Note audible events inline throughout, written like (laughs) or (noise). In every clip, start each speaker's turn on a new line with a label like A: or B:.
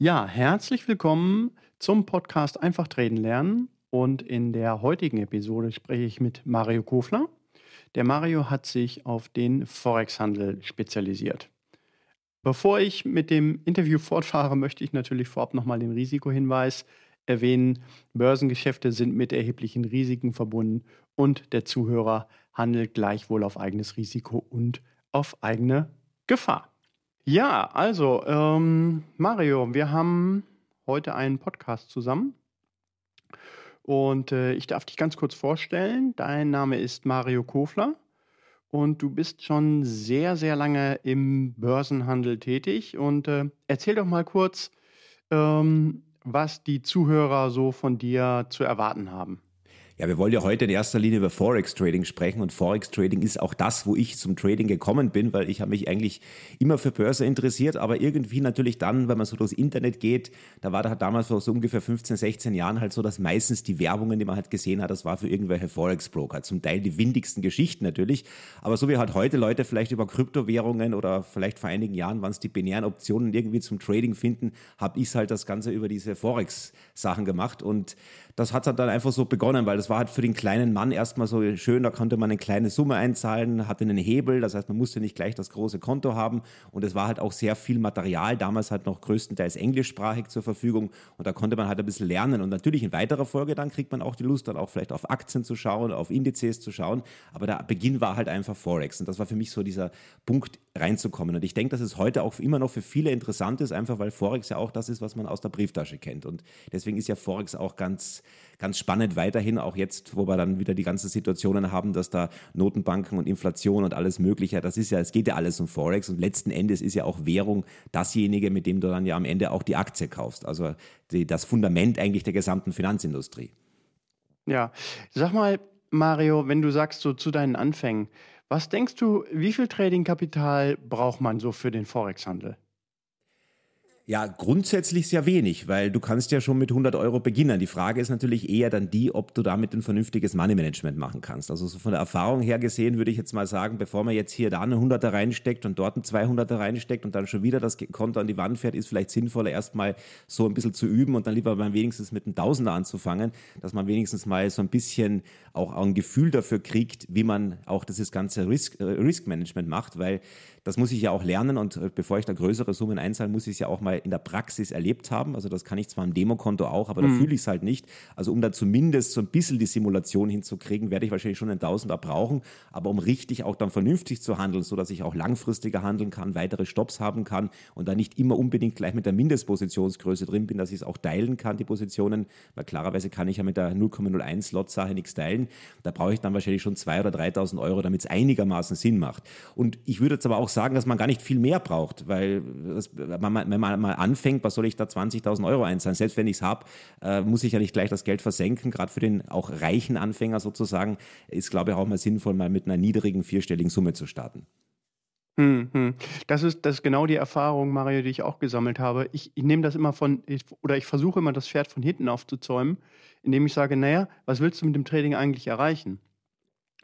A: Ja, herzlich willkommen zum Podcast Einfach Traden lernen. Und in der heutigen Episode spreche ich mit Mario Kofler. Der Mario hat sich auf den Forex-Handel spezialisiert. Bevor ich mit dem Interview fortfahre, möchte ich natürlich vorab nochmal den Risikohinweis erwähnen. Börsengeschäfte sind mit erheblichen Risiken verbunden und der Zuhörer handelt gleichwohl auf eigenes Risiko und auf eigene Gefahr. Ja, also, ähm, Mario, wir haben heute einen Podcast zusammen. Und äh, ich darf dich ganz kurz vorstellen. Dein Name ist Mario Kofler und du bist schon sehr, sehr lange im Börsenhandel tätig. Und äh, erzähl doch mal kurz, ähm, was die Zuhörer so von dir zu erwarten haben.
B: Ja, wir wollen ja heute in erster Linie über Forex Trading sprechen und Forex Trading ist auch das, wo ich zum Trading gekommen bin, weil ich habe mich eigentlich immer für Börse interessiert, aber irgendwie natürlich dann, wenn man so durchs Internet geht, da war da damals vor so ungefähr 15, 16 Jahren halt so, dass meistens die Werbungen, die man halt gesehen hat, das war für irgendwelche Forex Broker, zum Teil die windigsten Geschichten natürlich, aber so wie halt heute Leute vielleicht über Kryptowährungen oder vielleicht vor einigen Jahren waren es die binären Optionen irgendwie zum Trading finden, habe ich halt das Ganze über diese Forex Sachen gemacht und das hat halt dann einfach so begonnen, weil das war halt für den kleinen Mann erstmal so schön, da konnte man eine kleine Summe einzahlen, hatte einen Hebel, das heißt, man musste nicht gleich das große Konto haben. Und es war halt auch sehr viel Material, damals halt noch größtenteils englischsprachig zur Verfügung. Und da konnte man halt ein bisschen lernen. Und natürlich in weiterer Folge dann kriegt man auch die Lust, dann auch vielleicht auf Aktien zu schauen, auf Indizes zu schauen, aber der Beginn war halt einfach Forex. Und das war für mich so dieser Punkt reinzukommen. Und ich denke, dass es heute auch immer noch für viele interessant ist, einfach weil Forex ja auch das ist, was man aus der Brieftasche kennt. Und deswegen ist ja Forex auch ganz ganz spannend weiterhin, auch jetzt, wo wir dann wieder die ganzen Situationen haben, dass da Notenbanken und Inflation und alles Mögliche, das ist ja, es geht ja alles um Forex und letzten Endes ist ja auch Währung dasjenige, mit dem du dann ja am Ende auch die Aktie kaufst. Also die, das Fundament eigentlich der gesamten Finanzindustrie.
A: Ja, sag mal, Mario, wenn du sagst so zu deinen Anfängen, was denkst du, wie viel Tradingkapital braucht man so für den Forex-Handel?
B: Ja, grundsätzlich sehr wenig, weil du kannst ja schon mit 100 Euro beginnen. Die Frage ist natürlich eher dann die, ob du damit ein vernünftiges Money-Management machen kannst. Also so von der Erfahrung her gesehen würde ich jetzt mal sagen, bevor man jetzt hier da eine 100er reinsteckt und dort ein 200er reinsteckt und dann schon wieder das Konto an die Wand fährt, ist vielleicht sinnvoller erstmal so ein bisschen zu üben und dann lieber mal wenigstens mit einem Tausender anzufangen, dass man wenigstens mal so ein bisschen auch ein Gefühl dafür kriegt, wie man auch dieses ganze Risk, äh, Risk Management macht, weil das muss ich ja auch lernen und äh, bevor ich da größere Summen einzahle, muss ich es ja auch mal in der Praxis erlebt haben. Also das kann ich zwar im Demokonto auch, aber da mhm. fühle ich es halt nicht. Also um da zumindest so ein bisschen die Simulation hinzukriegen, werde ich wahrscheinlich schon einen Tausender brauchen. Aber um richtig auch dann vernünftig zu handeln, sodass ich auch langfristiger handeln kann, weitere Stops haben kann und da nicht immer unbedingt gleich mit der Mindestpositionsgröße drin bin, dass ich es auch teilen kann, die Positionen, weil klarerweise kann ich ja mit der 0,01 Lot-Sache nichts teilen. Da brauche ich dann wahrscheinlich schon 2.000 oder 3.000 Euro, damit es einigermaßen Sinn macht. Und ich würde jetzt aber auch sagen, sagen, dass man gar nicht viel mehr braucht, weil das, wenn, man, wenn man mal anfängt, was soll ich da 20.000 Euro einzahlen? Selbst wenn ich es habe, äh, muss ich ja nicht gleich das Geld versenken. Gerade für den auch reichen Anfänger sozusagen ist, glaube ich, auch mal sinnvoll, mal mit einer niedrigen vierstelligen Summe zu starten.
A: Hm, hm. Das ist, das ist genau die Erfahrung, Mario, die ich auch gesammelt habe. Ich, ich nehme das immer von, ich, oder ich versuche immer, das Pferd von hinten aufzuzäumen, indem ich sage, naja, was willst du mit dem Trading eigentlich erreichen?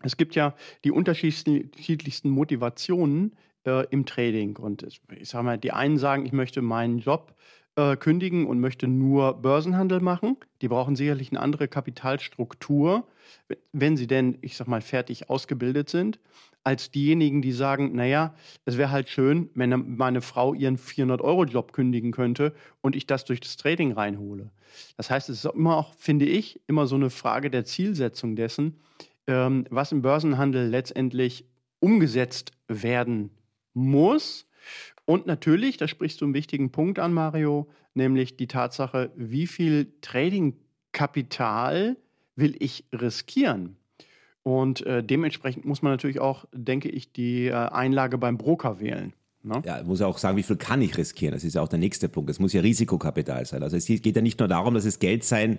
A: Es gibt ja die unterschiedlichsten Motivationen, äh, im Trading. Und ich sage mal, die einen sagen, ich möchte meinen Job äh, kündigen und möchte nur Börsenhandel machen. Die brauchen sicherlich eine andere Kapitalstruktur, wenn sie denn, ich sag mal, fertig ausgebildet sind, als diejenigen, die sagen, naja, es wäre halt schön, wenn meine Frau ihren 400-Euro-Job kündigen könnte und ich das durch das Trading reinhole. Das heißt, es ist immer auch, finde ich, immer so eine Frage der Zielsetzung dessen, ähm, was im Börsenhandel letztendlich umgesetzt werden muss. Und natürlich, da sprichst du einen wichtigen Punkt an, Mario, nämlich die Tatsache, wie viel Trading-Kapital will ich riskieren? Und äh, dementsprechend muss man natürlich auch, denke ich, die äh, Einlage beim Broker wählen.
B: Ne? Ja, muss auch sagen, wie viel kann ich riskieren? Das ist ja auch der nächste Punkt. Es muss ja Risikokapital sein. Also es geht ja nicht nur darum, dass es Geld sein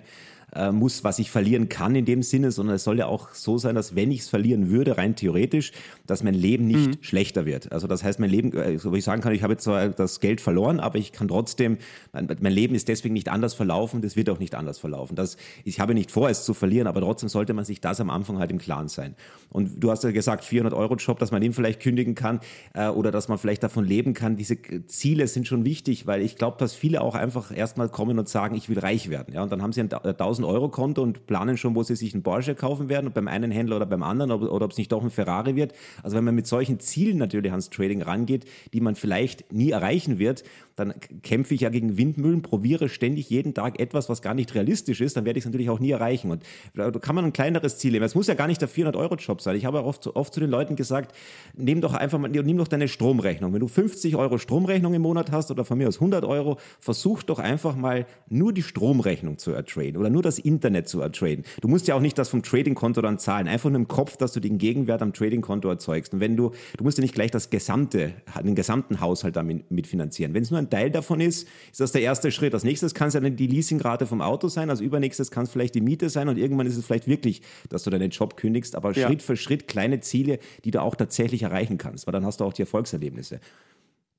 B: äh, muss, was ich verlieren kann in dem Sinne, sondern es soll ja auch so sein, dass wenn ich es verlieren würde, rein theoretisch, dass mein Leben nicht mhm. schlechter wird. Also das heißt, mein Leben, äh, so wie ich sagen kann, ich habe jetzt zwar das Geld verloren, aber ich kann trotzdem, mein, mein Leben ist deswegen nicht anders verlaufen, das wird auch nicht anders verlaufen. Das, ich habe nicht vor, es zu verlieren, aber trotzdem sollte man sich das am Anfang halt im Klaren sein. Und du hast ja gesagt, 400 Euro Job, dass man den vielleicht kündigen kann äh, oder dass man vielleicht davon leben kann. Diese Ziele sind schon wichtig, weil ich glaube, dass viele auch einfach erstmal kommen und sagen, ich will reich werden. Ja, und dann haben sie ein 1000 Euro Konto und planen schon, wo sie sich einen Porsche kaufen werden, beim einen Händler oder beim anderen, oder, oder ob es nicht doch ein Ferrari wird. Also wenn man mit solchen Zielen natürlich ans Trading rangeht, die man vielleicht nie erreichen wird, dann kämpfe ich ja gegen Windmühlen, probiere ständig jeden Tag etwas, was gar nicht realistisch ist, dann werde ich es natürlich auch nie erreichen. Und da kann man ein kleineres Ziel nehmen. Es muss ja gar nicht der 400-Euro-Job sein. Ich habe auch oft, oft zu den Leuten gesagt, nimm doch einfach mal, nimm doch deine Stromrechnung. Wenn du 50 Euro Stromrechnung im Monat hast oder von mir aus 100 Euro, versuch doch einfach mal nur die Stromrechnung zu ertraden oder nur das Internet zu ertraden. Du musst ja auch nicht das vom Trading-Konto dann zahlen. Einfach nur im Kopf, dass du den Gegenwert am Trading-Konto erzeugst. Und wenn du, du musst ja nicht gleich das gesamte, den gesamten Haushalt damit mitfinanzieren. Wenn es nur ein Teil davon ist, ist das der erste Schritt. Als nächstes kann es ja dann die Leasingrate vom Auto sein, als übernächstes kann es vielleicht die Miete sein und irgendwann ist es vielleicht wirklich, dass du deinen Job kündigst, aber ja. Schritt für Schritt kleine Ziele, die du auch tatsächlich erreichen kannst, weil dann hast du auch die Erfolgserlebnisse.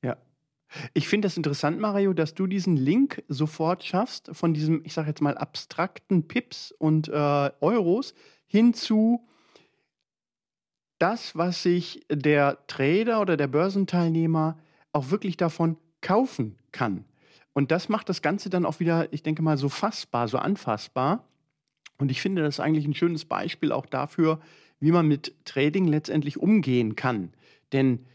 A: Ja. Ich finde das interessant, Mario, dass du diesen Link sofort schaffst von diesem, ich sage jetzt mal, abstrakten Pips und äh, Euros hin zu das, was sich der Trader oder der Börsenteilnehmer auch wirklich davon kaufen kann. Und das macht das Ganze dann auch wieder, ich denke mal, so fassbar, so anfassbar. Und ich finde das eigentlich ein schönes Beispiel auch dafür, wie man mit Trading letztendlich umgehen kann. Denn,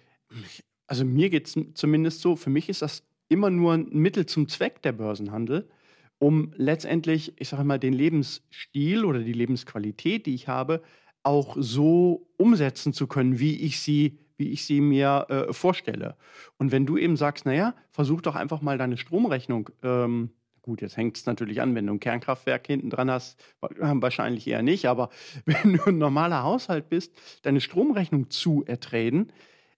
A: also mir geht es zumindest so, für mich ist das immer nur ein Mittel zum Zweck der Börsenhandel, um letztendlich, ich sage mal, den Lebensstil oder die Lebensqualität, die ich habe, auch so umsetzen zu können, wie ich sie wie ich sie mir äh, vorstelle. Und wenn du eben sagst, naja, versuch doch einfach mal deine Stromrechnung, ähm, gut, jetzt hängt es natürlich an, wenn du ein Kernkraftwerk hinten dran hast, wahrscheinlich eher nicht, aber (laughs) wenn du ein normaler Haushalt bist, deine Stromrechnung zu ertreten,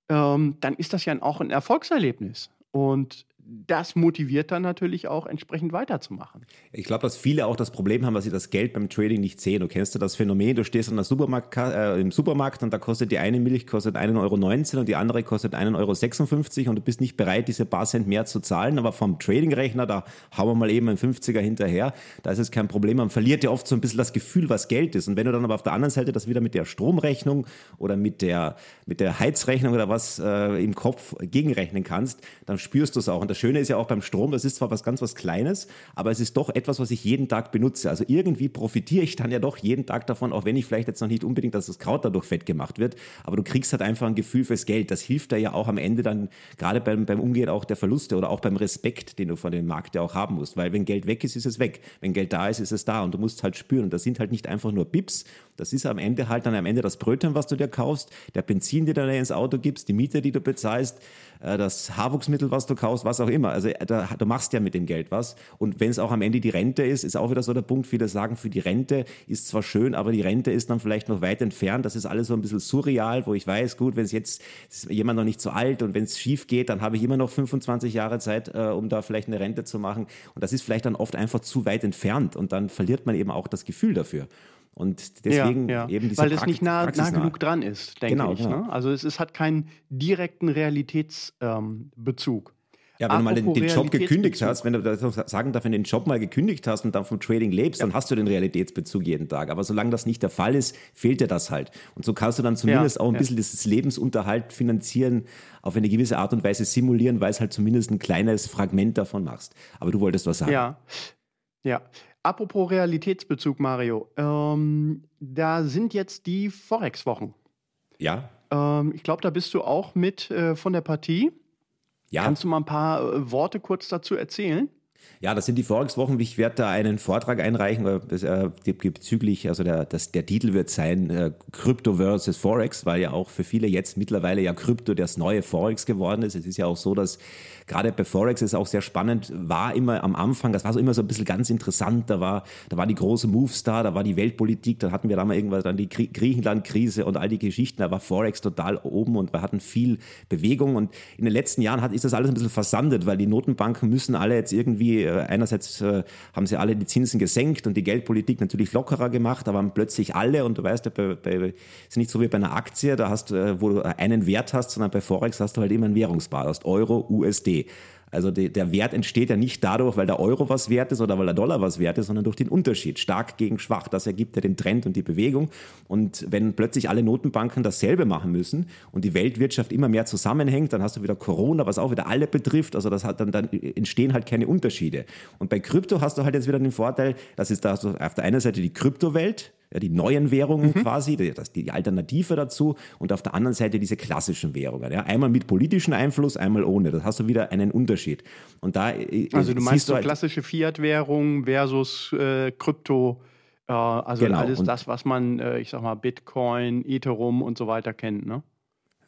A: ähm, dann ist das ja auch ein Erfolgserlebnis. Und das motiviert dann natürlich auch entsprechend weiterzumachen.
B: Ich glaube, dass viele auch das Problem haben, dass sie das Geld beim Trading nicht sehen. Du kennst ja das Phänomen, du stehst an der Supermarkt, äh, im Supermarkt und da kostet die eine Milch kostet 1,19 Euro und die andere kostet 1,56 Euro und du bist nicht bereit, diese paar Cent mehr zu zahlen. Aber vom Trading-Rechner, da hauen wir mal eben einen 50er hinterher, da ist es kein Problem. Man verliert ja oft so ein bisschen das Gefühl, was Geld ist. Und wenn du dann aber auf der anderen Seite das wieder mit der Stromrechnung oder mit der, mit der Heizrechnung oder was äh, im Kopf gegenrechnen kannst, dann spürst du es auch. Und das Schöne ist ja auch beim Strom, das ist zwar was ganz was Kleines, aber es ist doch etwas, was ich jeden Tag benutze. Also irgendwie profitiere ich dann ja doch jeden Tag davon, auch wenn ich vielleicht jetzt noch nicht unbedingt, dass das Kraut dadurch fett gemacht wird, aber du kriegst halt einfach ein Gefühl fürs Geld. Das hilft dir ja auch am Ende dann, gerade beim, beim Umgehen auch der Verluste oder auch beim Respekt, den du von dem Markt ja auch haben musst. Weil wenn Geld weg ist, ist es weg. Wenn Geld da ist, ist es da und du musst halt spüren. Und das sind halt nicht einfach nur Bips, das ist am Ende halt dann am Ende das Brötchen, was du dir kaufst, der Benzin, den du dir ins Auto gibst, die Miete, die du bezahlst, das Haarwuchsmittel, was du kaufst, was auch immer. Also äh, da, du machst ja mit dem Geld was. Und wenn es auch am Ende die Rente ist, ist auch wieder so der Punkt, viele sagen, für die Rente ist zwar schön, aber die Rente ist dann vielleicht noch weit entfernt. Das ist alles so ein bisschen surreal, wo ich weiß, gut, wenn es jetzt jemand noch nicht so alt und wenn es schief geht, dann habe ich immer noch 25 Jahre Zeit, äh, um da vielleicht eine Rente zu machen. Und das ist vielleicht dann oft einfach zu weit entfernt und dann verliert man eben auch das Gefühl dafür. Und deswegen
A: ja, ja. eben diese Weil es nicht nah, nah, genug dran ist, denke genau, ich. Genau. Ne? Also es, es, hat keinen direkten Realitätsbezug. Ähm,
B: ja, wenn du mal den, den Job gekündigt hast, wenn du das sagen darf, wenn du den Job mal gekündigt hast und dann vom Trading lebst, ja. dann hast du den Realitätsbezug jeden Tag. Aber solange das nicht der Fall ist, fehlt dir das halt. Und so kannst du dann zumindest ja, auch ein bisschen das Lebensunterhalt finanzieren, auf eine gewisse Art und Weise simulieren, weil es halt zumindest ein kleines Fragment davon machst. Aber du wolltest was sagen.
A: Ja, ja. Apropos Realitätsbezug, Mario. Ähm, da sind jetzt die Forex-Wochen.
B: Ja.
A: Ähm, ich glaube, da bist du auch mit äh, von der Partie. Ja. Kannst du mal ein paar äh, Worte kurz dazu erzählen?
B: Ja, das sind die Forex-Wochen. Ich werde da einen Vortrag einreichen äh, bezüglich, also der, das, der Titel wird sein äh, Crypto versus Forex, weil ja auch für viele jetzt mittlerweile ja Krypto das neue Forex geworden ist. Es ist ja auch so, dass gerade bei Forex ist auch sehr spannend, war immer am Anfang, das war so immer so ein bisschen ganz interessant, da war, da war die große Moves da, da war die Weltpolitik, da hatten wir da mal irgendwann dann die Griechenland-Krise und all die Geschichten, da war Forex total oben und wir hatten viel Bewegung und in den letzten Jahren hat, ist das alles ein bisschen versandet, weil die Notenbanken müssen alle jetzt irgendwie irgendwie, äh, einerseits äh, haben sie alle die Zinsen gesenkt und die Geldpolitik natürlich lockerer gemacht, aber haben plötzlich alle, und du weißt ja, bei, bei, ist nicht so wie bei einer Aktie, da hast du, wo du einen Wert hast, sondern bei Forex hast du halt immer ein Währungspaar, du hast Euro, USD. Also die, der Wert entsteht ja nicht dadurch, weil der Euro was wert ist oder weil der Dollar was wert ist, sondern durch den Unterschied. Stark gegen schwach. Das ergibt ja den Trend und die Bewegung. Und wenn plötzlich alle Notenbanken dasselbe machen müssen und die Weltwirtschaft immer mehr zusammenhängt, dann hast du wieder Corona, was auch wieder alle betrifft. Also das hat dann, dann entstehen halt keine Unterschiede. Und bei Krypto hast du halt jetzt wieder den Vorteil, dass ist da auf der einen Seite die Kryptowelt, ja, die neuen Währungen mhm. quasi, die, die Alternative dazu und auf der anderen Seite diese klassischen Währungen. Ja. Einmal mit politischem Einfluss, einmal ohne. Das hast du wieder einen Unterschied. Und da,
A: äh, also du meinst so halt, klassische Fiat-Währung versus äh, Krypto, äh, also genau. alles und das, was man, äh, ich sag mal, Bitcoin, Ethereum und so weiter kennt, ne?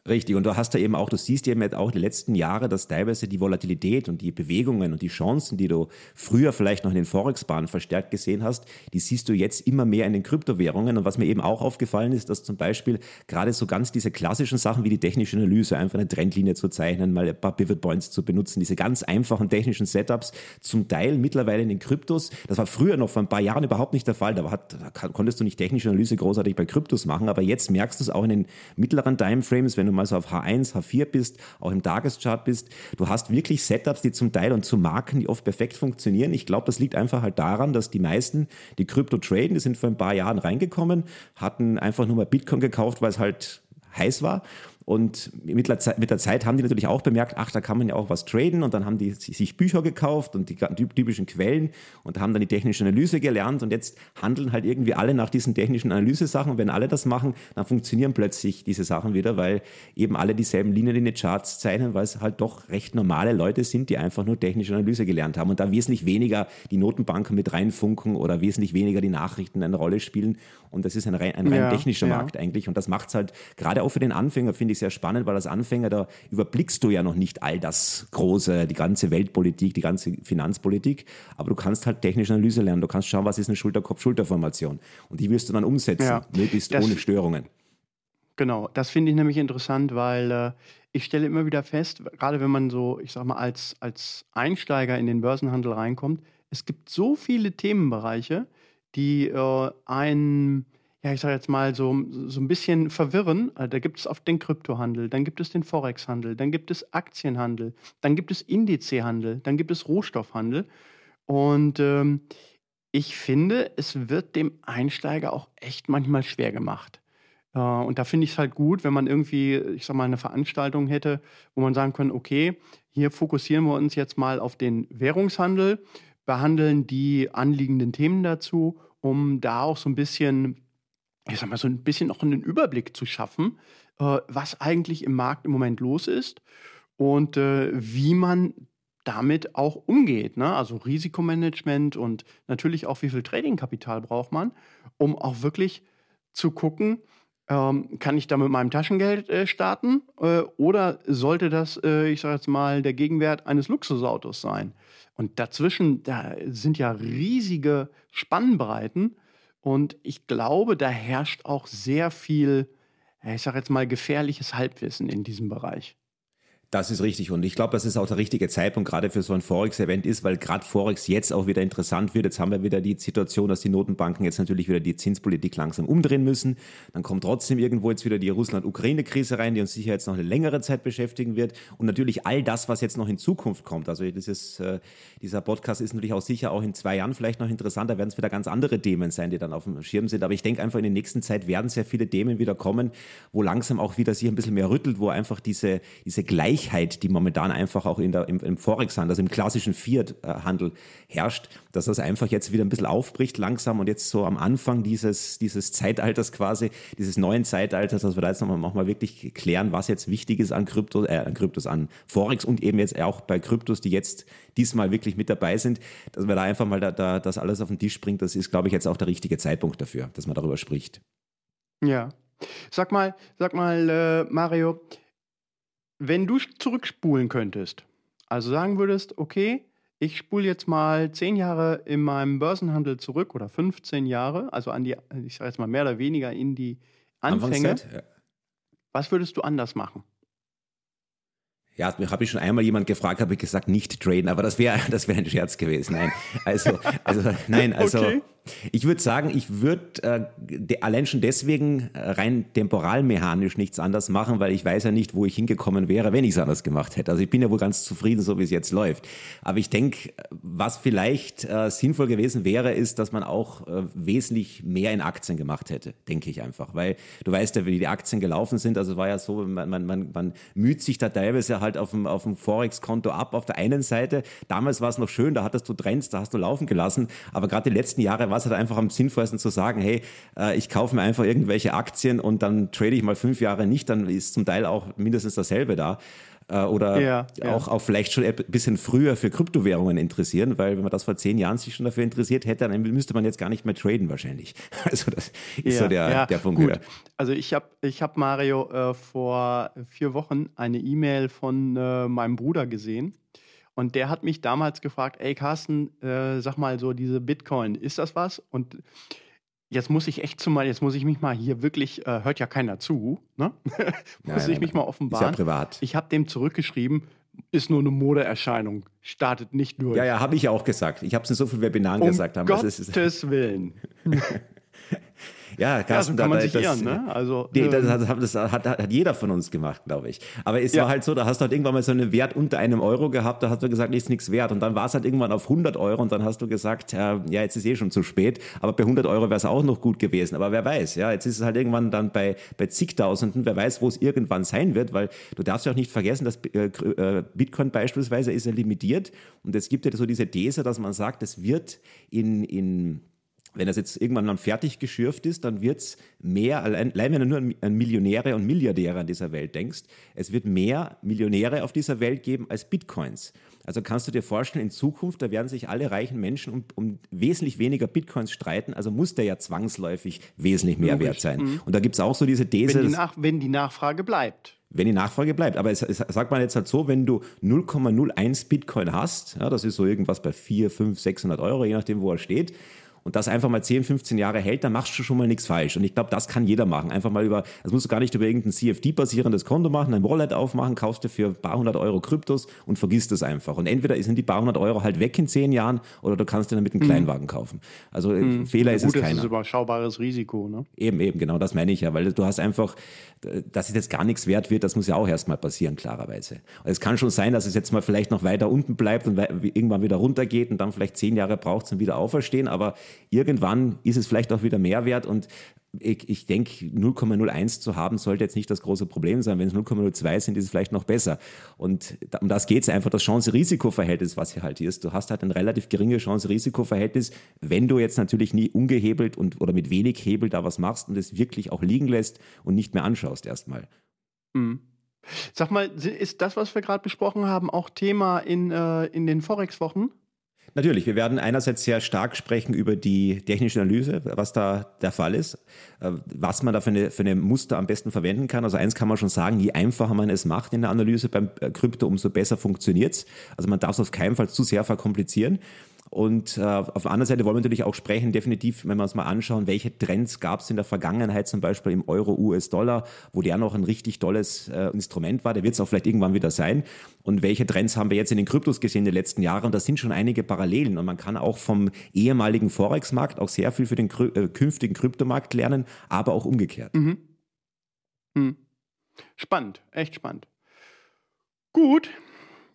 B: Richtig, und du hast da eben auch, du siehst eben auch die letzten Jahre, dass teilweise die Volatilität und die Bewegungen und die Chancen, die du früher vielleicht noch in den Forex-Bahnen verstärkt gesehen hast, die siehst du jetzt immer mehr in den Kryptowährungen. Und was mir eben auch aufgefallen ist, dass zum Beispiel gerade so ganz diese klassischen Sachen wie die technische Analyse, einfach eine Trendlinie zu zeichnen, mal ein paar Pivot Points zu benutzen, diese ganz einfachen technischen Setups, zum Teil mittlerweile in den Kryptos, das war früher noch vor ein paar Jahren überhaupt nicht der Fall. Da, hat, da konntest du nicht technische Analyse großartig bei Kryptos machen, aber jetzt merkst du es auch in den mittleren Timeframes, wenn du mal so auf H1, H4 bist, auch im Tageschart bist. Du hast wirklich Setups, die zum Teil und zu Marken, die oft perfekt funktionieren. Ich glaube, das liegt einfach halt daran, dass die meisten, die Krypto traden, die sind vor ein paar Jahren reingekommen, hatten einfach nur mal Bitcoin gekauft, weil es halt heiß war und mit der, Zeit, mit der Zeit haben die natürlich auch bemerkt, ach, da kann man ja auch was traden. Und dann haben die sich Bücher gekauft und die typischen Quellen und haben dann die technische Analyse gelernt. Und jetzt handeln halt irgendwie alle nach diesen technischen Analysesachen. Und wenn alle das machen, dann funktionieren plötzlich diese Sachen wieder, weil eben alle dieselben Linien in den Charts zeichnen, weil es halt doch recht normale Leute sind, die einfach nur technische Analyse gelernt haben und da wesentlich weniger die Notenbanken mit reinfunken oder wesentlich weniger die Nachrichten eine Rolle spielen. Und das ist ein rein, ein rein ja, technischer ja. Markt eigentlich. Und das macht es halt gerade auch für den Anfänger, finde ich, ich sehr spannend, weil als Anfänger, da überblickst du ja noch nicht all das Große, die ganze Weltpolitik, die ganze Finanzpolitik, aber du kannst halt technische Analyse lernen. Du kannst schauen, was ist eine Schulterkopf-Schulterformation. Und die wirst du dann umsetzen, ja, möglichst ohne Störungen.
A: Genau, das finde ich nämlich interessant, weil äh, ich stelle immer wieder fest, gerade wenn man so, ich sag mal, als, als Einsteiger in den Börsenhandel reinkommt, es gibt so viele Themenbereiche, die äh, einen ja, ich sage jetzt mal, so, so ein bisschen verwirren. Äh, da gibt es oft den Kryptohandel, dann gibt es den Forex-Handel, dann gibt es Aktienhandel, dann gibt es Indizehandel, dann gibt es Rohstoffhandel. Und ähm, ich finde, es wird dem Einsteiger auch echt manchmal schwer gemacht. Äh, und da finde ich es halt gut, wenn man irgendwie, ich sag mal, eine Veranstaltung hätte, wo man sagen kann, okay, hier fokussieren wir uns jetzt mal auf den Währungshandel, behandeln die anliegenden Themen dazu, um da auch so ein bisschen ich sag mal, so ein bisschen noch einen Überblick zu schaffen, äh, was eigentlich im Markt im Moment los ist und äh, wie man damit auch umgeht. Ne? Also Risikomanagement und natürlich auch, wie viel Tradingkapital braucht man, um auch wirklich zu gucken, ähm, kann ich da mit meinem Taschengeld äh, starten äh, oder sollte das, äh, ich sage jetzt mal, der Gegenwert eines Luxusautos sein? Und dazwischen, da sind ja riesige Spannbreiten und ich glaube, da herrscht auch sehr viel, ich sage jetzt mal, gefährliches Halbwissen in diesem Bereich.
B: Das ist richtig und ich glaube, dass es auch der richtige Zeitpunkt gerade für so ein Forex-Event ist, weil gerade Forex jetzt auch wieder interessant wird. Jetzt haben wir wieder die Situation, dass die Notenbanken jetzt natürlich wieder die Zinspolitik langsam umdrehen müssen. Dann kommt trotzdem irgendwo jetzt wieder die Russland-Ukraine-Krise rein, die uns sicher jetzt noch eine längere Zeit beschäftigen wird. Und natürlich all das, was jetzt noch in Zukunft kommt. Also dieses, äh, dieser Podcast ist natürlich auch sicher auch in zwei Jahren vielleicht noch interessanter, werden es wieder ganz andere Themen sein, die dann auf dem Schirm sind. Aber ich denke einfach, in der nächsten Zeit werden sehr viele Themen wieder kommen, wo langsam auch wieder sich ein bisschen mehr rüttelt, wo einfach diese, diese Gleichheit Gleichheit, die momentan einfach auch in der, im, im Forex-Handel, also im klassischen Fiat-Handel herrscht, dass das einfach jetzt wieder ein bisschen aufbricht langsam und jetzt so am Anfang dieses, dieses Zeitalters quasi, dieses neuen Zeitalters, dass wir da jetzt nochmal noch wirklich klären, was jetzt wichtig ist an Krypto, äh, an Kryptos, an Forex und eben jetzt auch bei Kryptos, die jetzt diesmal wirklich mit dabei sind, dass wir da einfach mal da, da, das alles auf den Tisch bringt, das ist, glaube ich, jetzt auch der richtige Zeitpunkt dafür, dass man darüber spricht.
A: Ja. Sag mal, sag mal, äh, Mario, wenn du zurückspulen könntest, also sagen würdest, okay, ich spule jetzt mal zehn Jahre in meinem Börsenhandel zurück oder 15 Jahre, also an die, ich sage jetzt mal mehr oder weniger in die Anfänge. Ja. Was würdest du anders machen?
B: Ja, habe ich schon einmal jemand gefragt, habe ich gesagt, nicht traden, aber das wäre (laughs) das wäre ein Scherz gewesen. Nein, also, also nein, also okay. Ich würde sagen, ich würde äh, allein schon deswegen äh, rein temporalmechanisch nichts anders machen, weil ich weiß ja nicht, wo ich hingekommen wäre, wenn ich es anders gemacht hätte. Also ich bin ja wohl ganz zufrieden, so wie es jetzt läuft. Aber ich denke, was vielleicht äh, sinnvoll gewesen wäre, ist, dass man auch äh, wesentlich mehr in Aktien gemacht hätte, denke ich einfach. Weil du weißt ja, wie die Aktien gelaufen sind. Also war ja so, man, man, man, man müht sich da teilweise halt auf dem, auf dem Forex-Konto ab auf der einen Seite. Damals war es noch schön, da hattest du Trends, da hast du laufen gelassen. Aber gerade die letzten Jahre war war es halt einfach am sinnvollsten zu sagen, hey, äh, ich kaufe mir einfach irgendwelche Aktien und dann trade ich mal fünf Jahre nicht, dann ist zum Teil auch mindestens dasselbe da äh, oder ja, ja. Auch, auch vielleicht schon ein bisschen früher für Kryptowährungen interessieren, weil wenn man das vor zehn Jahren sich schon dafür interessiert hätte, dann müsste man jetzt gar nicht mehr traden wahrscheinlich. (laughs) Also das ist ja, so der, der Punkt. Gut.
A: Also ich habe ich hab Mario äh, vor vier Wochen eine E-Mail von äh, meinem Bruder gesehen und der hat mich damals gefragt, ey Carsten, äh, sag mal so, diese Bitcoin, ist das was? Und jetzt muss ich echt zumal, jetzt muss ich mich mal hier wirklich, äh, hört ja keiner zu, ne? (laughs) muss ja, ich mich mal offenbaren.
B: Ist ja privat.
A: Ich habe dem zurückgeschrieben, ist nur eine Modeerscheinung, startet nicht durch.
B: Ja, ja, habe ich ja auch gesagt. Ich habe es in so vielen Webinaren
A: um
B: gesagt. Haben.
A: Gottes Willen. (laughs) (laughs)
B: Ja, Carsten,
A: ja, so kann man das, sich irren, ne?
B: Also, das, ähm, das, das hat, hat, jeder von uns gemacht, glaube ich. Aber es ja. war halt so, da hast du halt irgendwann mal so einen Wert unter einem Euro gehabt, da hast du gesagt, nee, ist nichts wert. Und dann war es halt irgendwann auf 100 Euro und dann hast du gesagt, ja, ja jetzt ist eh schon zu spät. Aber bei 100 Euro wäre es auch noch gut gewesen. Aber wer weiß, ja, jetzt ist es halt irgendwann dann bei, bei zigtausenden, wer weiß, wo es irgendwann sein wird, weil du darfst ja auch nicht vergessen, dass äh, äh, Bitcoin beispielsweise ist ja limitiert. Und es gibt ja so diese These, dass man sagt, es wird in, in wenn das jetzt irgendwann dann fertig geschürft ist, dann wird es mehr, allein, wenn du nur an Millionäre und Milliardäre an dieser Welt denkst, es wird mehr Millionäre auf dieser Welt geben als Bitcoins. Also kannst du dir vorstellen, in Zukunft, da werden sich alle reichen Menschen um, um wesentlich weniger Bitcoins streiten, also muss der ja zwangsläufig wesentlich mehr Logisch. wert sein. Mhm. Und da gibt es auch so diese These.
A: Wenn die, Nach wenn die Nachfrage bleibt
B: wenn die Nachfrage bleibt. Aber es, es sagt man jetzt halt so, wenn du 0,01 Bitcoin hast, ja, das ist so irgendwas bei 4, 5, 600 Euro, je nachdem, wo er steht, und das einfach mal 10, 15 Jahre hält, dann machst du schon mal nichts falsch. Und ich glaube, das kann jeder machen. Einfach mal über, das musst du gar nicht über irgendein CFD-basierendes Konto machen, ein Wallet aufmachen, kaufst du für ein paar hundert Euro Kryptos und vergisst es einfach. Und entweder sind die paar hundert Euro halt weg in zehn Jahren oder du kannst dir damit einen mhm. Kleinwagen kaufen. Also mhm. Fehler ist Gut, es keiner. Das ist
A: überschaubares Risiko, ne?
B: Eben, eben, genau, das meine ich ja, weil du hast einfach, dass es jetzt gar nichts wert wird, das muss ja auch erstmal passieren, klarerweise. Und es kann schon sein, dass es jetzt mal vielleicht noch weiter unten bleibt und irgendwann wieder runtergeht und dann vielleicht zehn Jahre braucht zum wieder auferstehen, aber irgendwann ist es vielleicht auch wieder mehr wert und ich, ich denke, 0,01 zu haben sollte jetzt nicht das große Problem sein. Wenn es 0,02 sind, ist es vielleicht noch besser. Und um das geht es einfach, das Chance-Risiko-Verhältnis, was hier halt ist. Du hast halt ein relativ geringes Chance-Risiko-Verhältnis, wenn du jetzt natürlich nie ungehebelt und oder mit wenig Hebel da was machst und es wirklich auch liegen lässt und nicht mehr anschaust erstmal.
A: Mhm. Sag mal, ist das, was wir gerade besprochen haben, auch Thema in, äh, in den Forex-Wochen?
B: Natürlich, wir werden einerseits sehr stark sprechen über die technische Analyse, was da der Fall ist, äh, was man da für eine, für eine Muster am besten verwenden kann. Also eins kann man schon sagen, je einfacher man es macht in der Analyse beim äh, Krypto, umso besser funktioniert es. Also man darf es auf keinen Fall zu sehr verkomplizieren. Und äh, auf der anderen Seite wollen wir natürlich auch sprechen, definitiv, wenn wir uns mal anschauen, welche Trends gab es in der Vergangenheit, zum Beispiel im Euro, US-Dollar, wo der noch ein richtig tolles äh, Instrument war, der wird es auch vielleicht irgendwann wieder sein. Und welche Trends haben wir jetzt in den Kryptos gesehen in den letzten Jahren? Und da sind schon einige Parallelen. Und man kann auch vom ehemaligen Forex-Markt auch sehr viel für den äh, künftigen Kryptomarkt lernen, aber auch umgekehrt. Mhm.
A: Mhm. Spannend, echt spannend. Gut,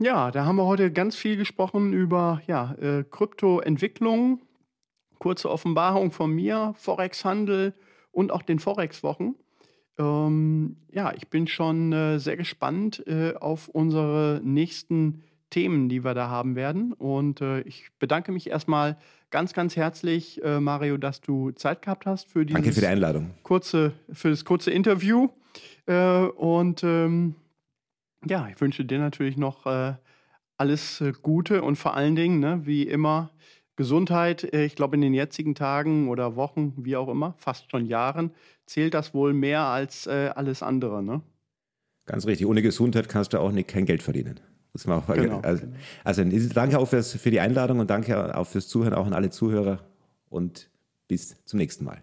A: ja, da haben wir heute ganz viel gesprochen über ja, äh, Kryptoentwicklung, kurze Offenbarung von mir, Forex-Handel und auch den Forex-Wochen. Ähm, ja, ich bin schon äh, sehr gespannt äh, auf unsere nächsten Themen, die wir da haben werden. Und äh, ich bedanke mich erstmal ganz, ganz herzlich, äh, Mario, dass du Zeit gehabt hast für dieses
B: Danke für die Einladung.
A: Kurze, für das kurze Interview. Äh, und ähm, ja, ich wünsche dir natürlich noch äh, alles äh, Gute und vor allen Dingen, ne, wie immer, Gesundheit. Äh, ich glaube, in den jetzigen Tagen oder Wochen, wie auch immer, fast schon Jahren, zählt das wohl mehr als äh, alles andere. Ne?
B: Ganz richtig. Ohne Gesundheit kannst du auch nicht, kein Geld verdienen. Das auch, genau, also, also, danke auch fürs, für die Einladung und danke auch fürs Zuhören, auch an alle Zuhörer und bis zum nächsten Mal.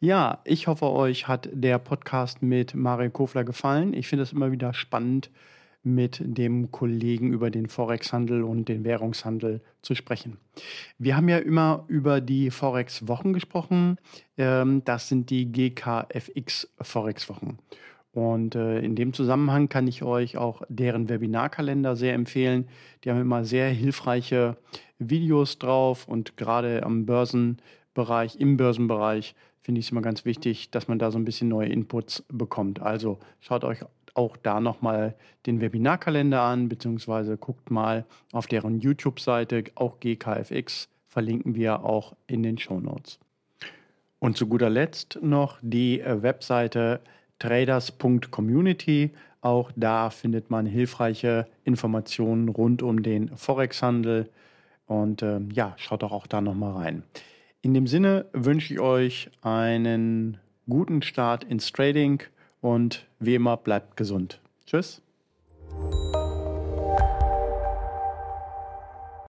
A: Ja, ich hoffe, euch hat der Podcast mit Mario Kofler gefallen. Ich finde es immer wieder spannend, mit dem Kollegen über den Forex-Handel und den Währungshandel zu sprechen. Wir haben ja immer über die Forex-Wochen gesprochen. Ähm, das sind die GKFX Forex-Wochen. Und äh, in dem Zusammenhang kann ich euch auch deren Webinarkalender sehr empfehlen. Die haben immer sehr hilfreiche Videos drauf und gerade am Börsenbereich, im Börsenbereich finde ich es immer ganz wichtig, dass man da so ein bisschen neue Inputs bekommt. Also schaut euch auch da nochmal den Webinarkalender an, beziehungsweise guckt mal auf deren YouTube-Seite, auch GKFX, verlinken wir auch in den Show Notes. Und zu guter Letzt noch die äh, Webseite traders.community. Auch da findet man hilfreiche Informationen rund um den Forex-Handel. Und äh, ja, schaut doch auch da nochmal rein. In dem Sinne wünsche ich euch einen guten Start ins Trading und wie immer bleibt gesund. Tschüss.